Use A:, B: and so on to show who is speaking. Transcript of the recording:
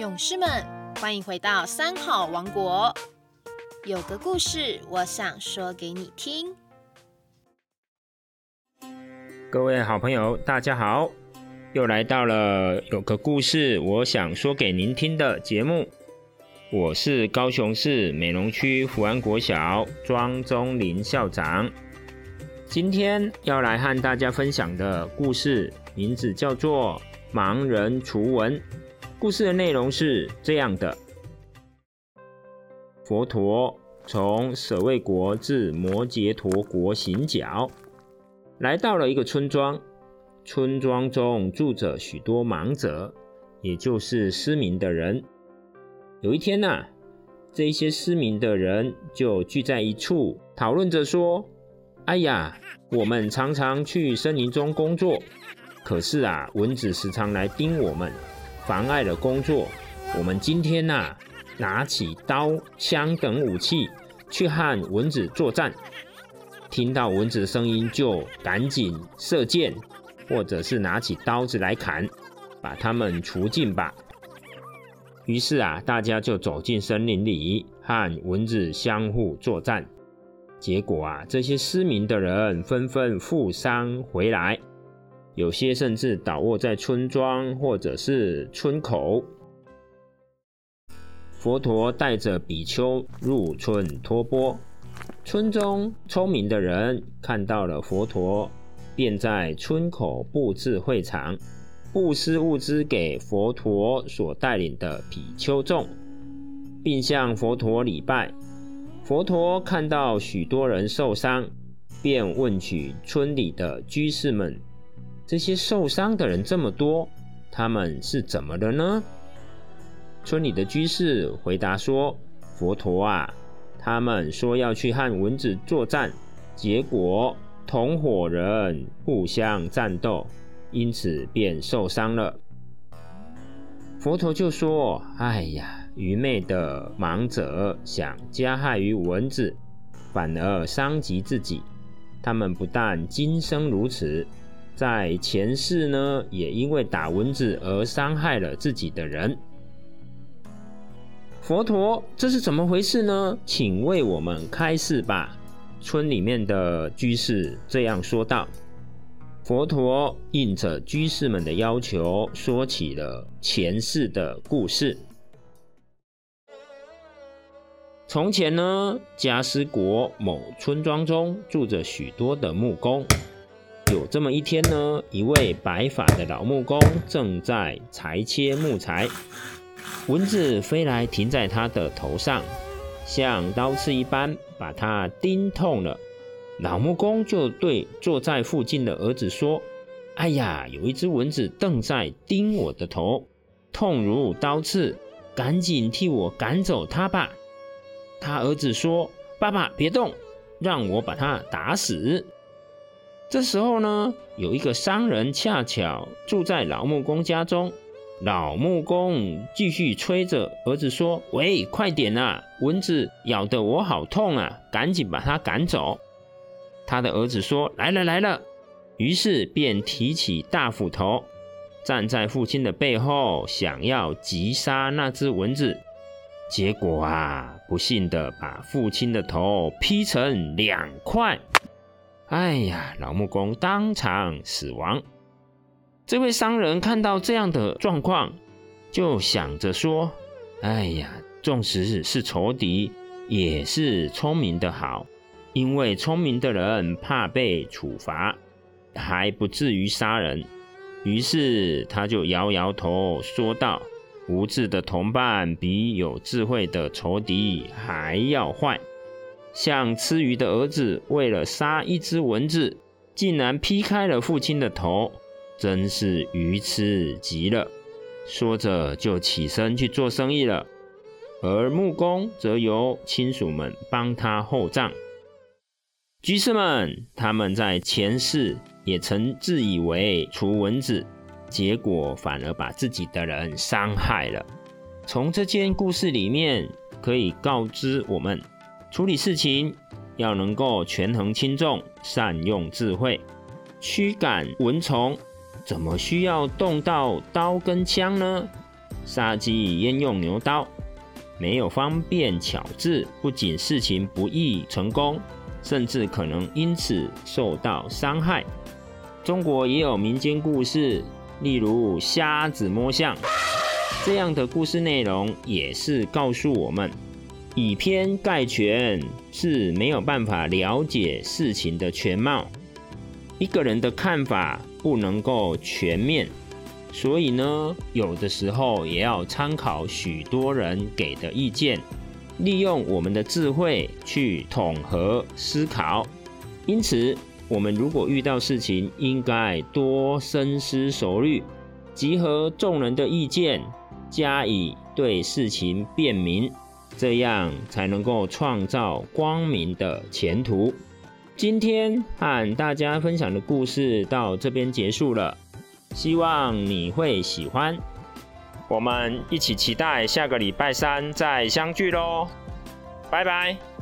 A: 勇士们，欢迎回到三好王国。有个故事，我想说给你听。
B: 各位好朋友，大家好，又来到了有个故事，我想说给您听的节目。我是高雄市美浓区福安国小庄中林校长。今天要来和大家分享的故事，名字叫做《盲人除文》。故事的内容是这样的：佛陀从舍卫国至摩羯陀国行脚，来到了一个村庄。村庄中住着许多盲者，也就是失明的人。有一天呐，这些失明的人就聚在一处，讨论着说：“哎呀，我们常常去森林中工作，可是啊，蚊子时常来叮我们，妨碍了工作。我们今天呐，拿起刀、枪等武器去和蚊子作战。听到蚊子的声音，就赶紧射箭，或者是拿起刀子来砍，把它们除尽吧。”于是啊，大家就走进森林里，和蚊子相互作战。结果啊，这些失明的人纷纷负伤回来，有些甚至倒卧在村庄或者是村口。佛陀带着比丘入村托钵，村中聪明的人看到了佛陀，便在村口布置会场。布施物资给佛陀所带领的比丘众，并向佛陀礼拜。佛陀看到许多人受伤，便问取村里的居士们：“这些受伤的人这么多，他们是怎么了呢？”村里的居士回答说：“佛陀啊，他们说要去和蚊子作战，结果同伙人互相战斗。”因此便受伤了。佛陀就说：“哎呀，愚昧的盲者想加害于蚊子，反而伤及自己。他们不但今生如此，在前世呢，也因为打蚊子而伤害了自己的人。”佛陀，这是怎么回事呢？请为我们开示吧。村里面的居士这样说道。佛陀应着居士们的要求，说起了前世的故事。从前呢，迦斯国某村庄中住着许多的木工。有这么一天呢，一位白发的老木工正在裁切木材，蚊子飞来停在他的头上，像刀刺一般，把他叮痛了。老木工就对坐在附近的儿子说：“哎呀，有一只蚊子正在叮我的头，痛如刀刺，赶紧替我赶走它吧。”他儿子说：“爸爸别动，让我把它打死。”这时候呢，有一个商人恰巧住在老木工家中，老木工继续催着儿子说：“喂，快点啊，蚊子咬得我好痛啊，赶紧把它赶走。”他的儿子说：“来了，来了。”于是便提起大斧头，站在父亲的背后，想要击杀那只蚊子。结果啊，不幸的把父亲的头劈成两块。哎呀，老木工当场死亡。这位商人看到这样的状况，就想着说：“哎呀，纵使是仇敌，也是聪明的好。”因为聪明的人怕被处罚，还不至于杀人，于是他就摇摇头说道：“无智的同伴比有智慧的仇敌还要坏。像吃鱼的儿子，为了杀一只蚊子，竟然劈开了父亲的头，真是愚痴极了。”说着就起身去做生意了，而木工则由亲属们帮他厚葬。居士们，他们在前世也曾自以为除蚊子，结果反而把自己的人伤害了。从这件故事里面，可以告知我们，处理事情要能够权衡轻重，善用智慧，驱赶蚊虫，怎么需要动到刀跟枪呢？杀鸡焉用牛刀？没有方便巧治，不仅事情不易成功，甚至可能因此受到伤害。中国也有民间故事，例如瞎子摸象这样的故事内容，也是告诉我们，以偏概全是没有办法了解事情的全貌。一个人的看法不能够全面。所以呢，有的时候也要参考许多人给的意见，利用我们的智慧去统合思考。因此，我们如果遇到事情，应该多深思熟虑，集合众人的意见，加以对事情辨明，这样才能够创造光明的前途。今天和大家分享的故事到这边结束了。希望你会喜欢，我们一起期待下个礼拜三再相聚喽，拜拜。